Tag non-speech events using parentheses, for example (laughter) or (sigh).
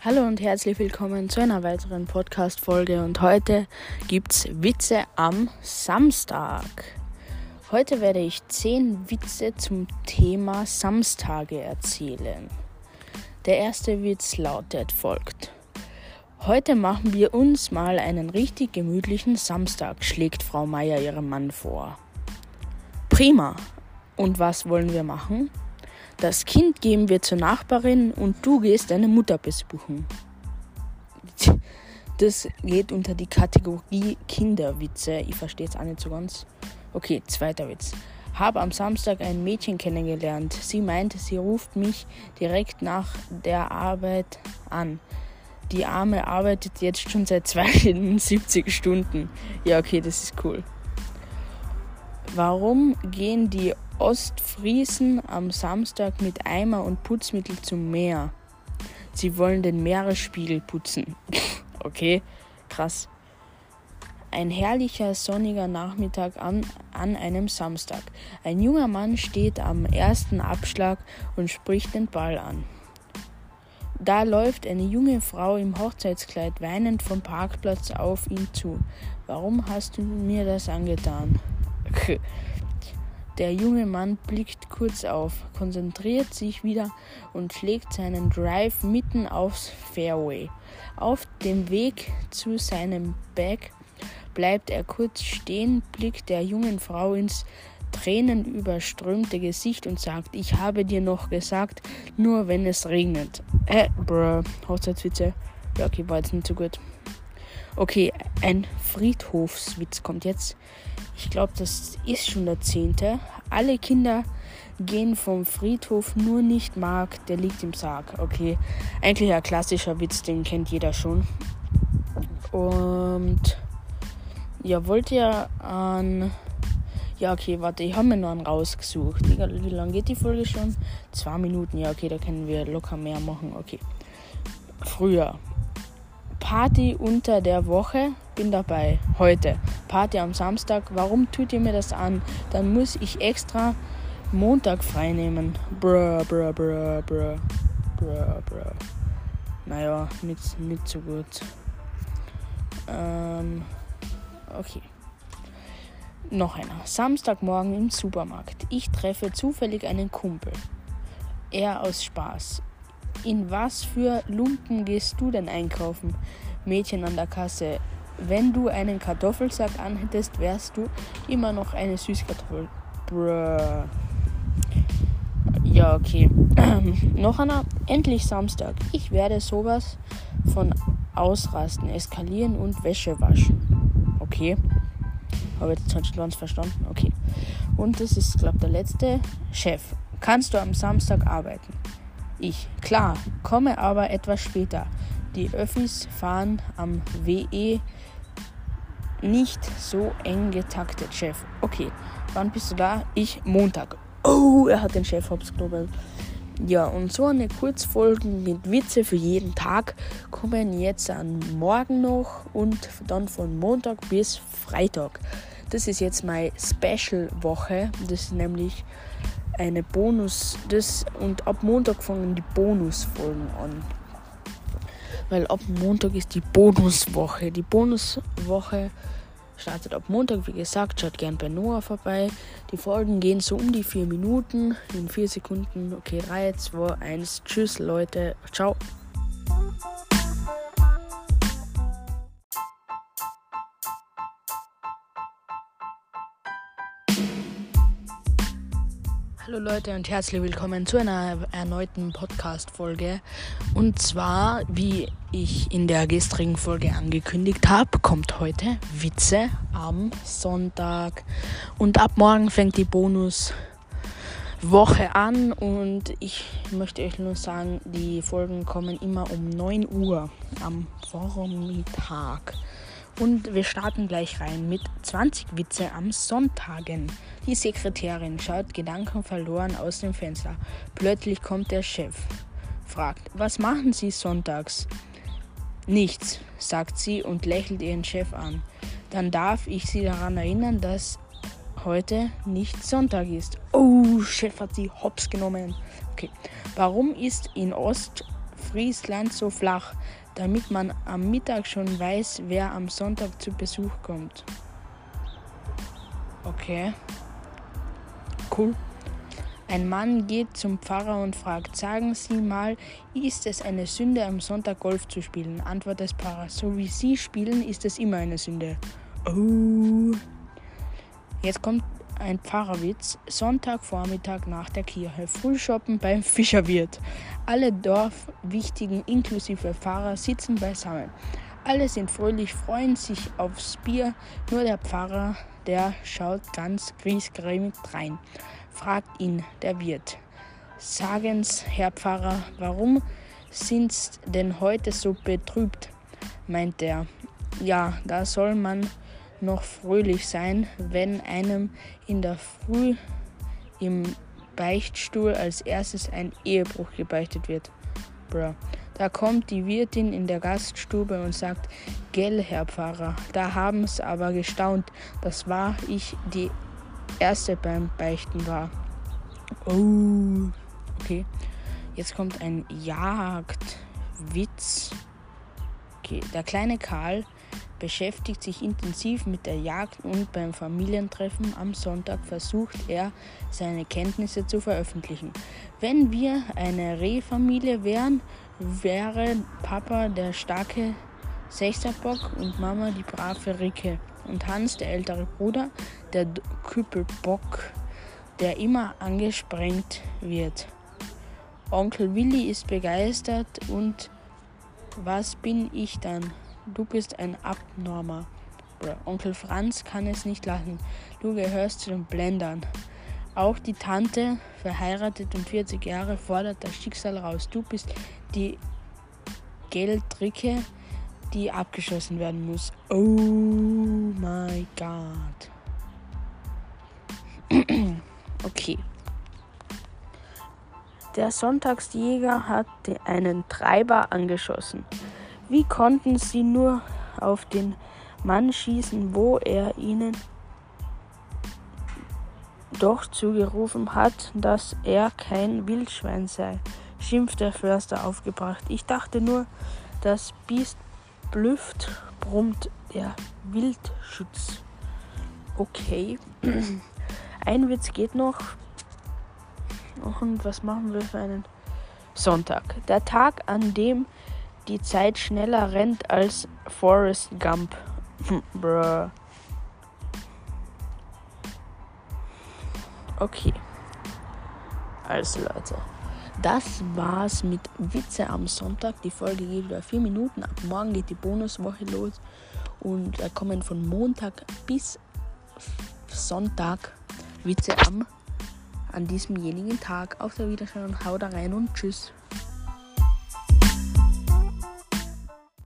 Hallo und herzlich willkommen zu einer weiteren Podcast-Folge und heute gibt's Witze am Samstag. Heute werde ich 10 Witze zum Thema Samstage erzählen. Der erste Witz lautet folgt. Heute machen wir uns mal einen richtig gemütlichen Samstag, schlägt Frau Meier ihrem Mann vor. Prima. Und was wollen wir machen? Das Kind geben wir zur Nachbarin und du gehst deine Mutter besuchen. Das geht unter die Kategorie Kinderwitze. Ich verstehe es auch nicht so ganz. Okay, zweiter Witz. Habe am Samstag ein Mädchen kennengelernt. Sie meinte, sie ruft mich direkt nach der Arbeit an. Die Arme arbeitet jetzt schon seit (laughs) 72 Stunden. Ja, okay, das ist cool. Warum gehen die Ostfriesen am Samstag mit Eimer und Putzmittel zum Meer. Sie wollen den Meeresspiegel putzen. (laughs) okay, krass. Ein herrlicher sonniger Nachmittag an, an einem Samstag. Ein junger Mann steht am ersten Abschlag und spricht den Ball an. Da läuft eine junge Frau im Hochzeitskleid weinend vom Parkplatz auf ihn zu. Warum hast du mir das angetan? (laughs) Der junge Mann blickt kurz auf, konzentriert sich wieder und schlägt seinen Drive mitten aufs Fairway. Auf dem Weg zu seinem Bag bleibt er kurz stehen, blickt der jungen Frau ins tränenüberströmte Gesicht und sagt, ich habe dir noch gesagt, nur wenn es regnet. Äh, bruh, Hochzeitswitze. Ja, okay, war jetzt nicht so gut. Okay, ein Friedhofswitz kommt jetzt. Ich glaube, das ist schon der zehnte. Alle Kinder gehen vom Friedhof, nur nicht Mark, der liegt im Sarg. Okay, eigentlich ein klassischer Witz, den kennt jeder schon. Und ja, wollt ihr an. Ja, okay, warte, ich habe mir noch einen rausgesucht. Wie, lange geht die Folge schon? Zwei Minuten, ja, okay, da können wir locker mehr machen. Okay. Früher. Party unter der Woche, bin dabei. Heute. Party am Samstag. Warum tut ihr mir das an? Dann muss ich extra Montag frei nehmen. Bruh, bruh, bruh, bruh. Bruh, bruh. Naja, nicht, nicht so gut. Ähm, okay. Noch einer. Samstagmorgen im Supermarkt. Ich treffe zufällig einen Kumpel. Er aus Spaß. In was für Lumpen gehst du denn einkaufen? Mädchen an der Kasse. Wenn du einen Kartoffelsack anhättest, wärst du immer noch eine Süßkartoffel. Bruh. Ja, okay. (clears throat) noch einer. Endlich Samstag. Ich werde sowas von ausrasten, eskalieren und Wäsche waschen. Okay. Habe jetzt schon ganz verstanden. Okay. Und das ist, glaube der letzte. Chef, kannst du am Samstag arbeiten? Ich, klar, komme aber etwas später. Die Öffis fahren am WE nicht so eng getaktet, Chef. Okay, wann bist du da? Ich Montag. Oh, er hat den Chef hops genommen. Ja, und so eine Kurzfolgen mit Witze für jeden Tag kommen jetzt an morgen noch und dann von Montag bis Freitag. Das ist jetzt meine Special-Woche. Das ist nämlich eine Bonus, das und ab Montag fangen die Bonusfolgen an. Weil ab Montag ist die Bonuswoche. Die Bonuswoche startet ab Montag, wie gesagt, schaut gern bei Noah vorbei. Die Folgen gehen so um die 4 Minuten, in 4 Sekunden. Okay, 3, 2, 1. Tschüss, Leute. Ciao. Hallo Leute und herzlich willkommen zu einer erneuten Podcast-Folge. Und zwar, wie ich in der gestrigen Folge angekündigt habe, kommt heute Witze am Sonntag. Und ab morgen fängt die Bonuswoche an. Und ich möchte euch nur sagen, die Folgen kommen immer um 9 Uhr am Vormittag. Und wir starten gleich rein mit 20 Witze am Sonntagen. Die Sekretärin schaut gedankenverloren aus dem Fenster. Plötzlich kommt der Chef, fragt, was machen Sie sonntags? Nichts, sagt sie und lächelt ihren Chef an. Dann darf ich Sie daran erinnern, dass heute nicht Sonntag ist. Oh, Chef hat sie hops genommen. Okay. Warum ist in Ost Friesland so flach, damit man am Mittag schon weiß, wer am Sonntag zu Besuch kommt. Okay. Cool. Ein Mann geht zum Pfarrer und fragt, sagen Sie mal, ist es eine Sünde, am Sonntag Golf zu spielen? Antwort des Pfarrers, so wie Sie spielen, ist es immer eine Sünde. Oh. Jetzt kommt ein Pfarrerwitz. Sonntagvormittag nach der Kirche. Frühshoppen beim Fischerwirt. Alle Dorfwichtigen inklusive Pfarrer sitzen beisammen. Alle sind fröhlich, freuen sich aufs Bier. Nur der Pfarrer, der schaut ganz griesgrämig rein fragt ihn der Wirt. Sagen's, Herr Pfarrer, warum sind's denn heute so betrübt? meint er. Ja, da soll man noch fröhlich sein, wenn einem in der Früh im Beichtstuhl als erstes ein Ehebruch gebeichtet wird. Bruh. Da kommt die Wirtin in der Gaststube und sagt, Gell, Herr Pfarrer, da haben's aber gestaunt, das war ich die erste beim Beichten war. Oh, okay. Jetzt kommt ein Jagdwitz. Okay, der kleine Karl beschäftigt sich intensiv mit der Jagd und beim Familientreffen am Sonntag versucht er, seine Kenntnisse zu veröffentlichen. Wenn wir eine Rehfamilie wären, wäre Papa der starke Sechserbock und Mama die brave Ricke und Hans, der ältere Bruder, der Küppelbock, der immer angesprengt wird. Onkel Willi ist begeistert und was bin ich dann? Du bist ein Abnormer. Onkel Franz kann es nicht lassen. Du gehörst zu den Blendern. Auch die Tante, verheiratet und 40 Jahre, fordert das Schicksal raus. Du bist die Geldricke, die abgeschossen werden muss. Oh my God. (clears throat) okay. Der Sonntagsjäger hat einen Treiber angeschossen. Wie konnten sie nur auf den Mann schießen, wo er ihnen doch zugerufen hat, dass er kein Wildschwein sei, schimpft der Förster aufgebracht. Ich dachte nur, das Biest blüfft, brummt der Wildschutz. Okay. (clears throat) Ein Witz geht noch. Und was machen wir für einen Sonntag? Der Tag, an dem die Zeit schneller rennt als Forrest Gump. Bruh. Okay. Also Leute. Das war's mit Witze am Sonntag. Die Folge geht wieder vier Minuten. Ab morgen geht die Bonuswoche los. Und da kommen von Montag bis Sonntag Witze am an diesemjenigen Tag. Auf der Wiedersehen und haut rein und tschüss.